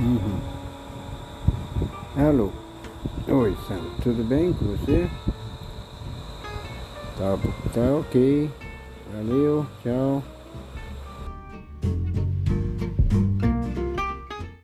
Uhum. Alô? Oi, Sandra, tudo bem com você? Tá, tá ok. Valeu, tchau.